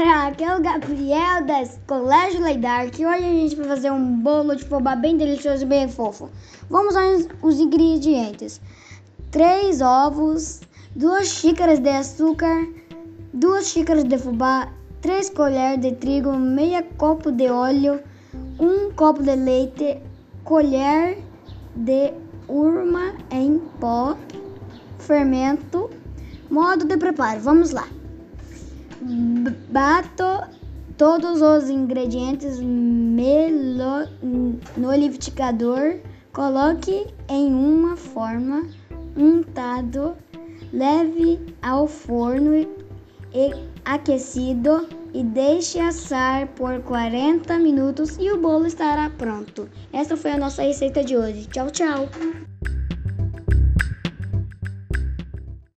galera, aqui é o Gabriel da Colégio Leidar que hoje a gente vai fazer um bolo de fubá bem delicioso e bem fofo. Vamos aos ingredientes: 3 ovos, 2 xícaras de açúcar, 2 xícaras de fubá, 3 colheres de trigo, meia copo de óleo, 1 copo de leite, colher de urma em pó, fermento. Modo de preparo, vamos lá. Bato todos os ingredientes no liquidificador. Coloque em uma forma untado, leve ao forno e aquecido e deixe assar por 40 minutos e o bolo estará pronto. Essa foi a nossa receita de hoje. Tchau, tchau!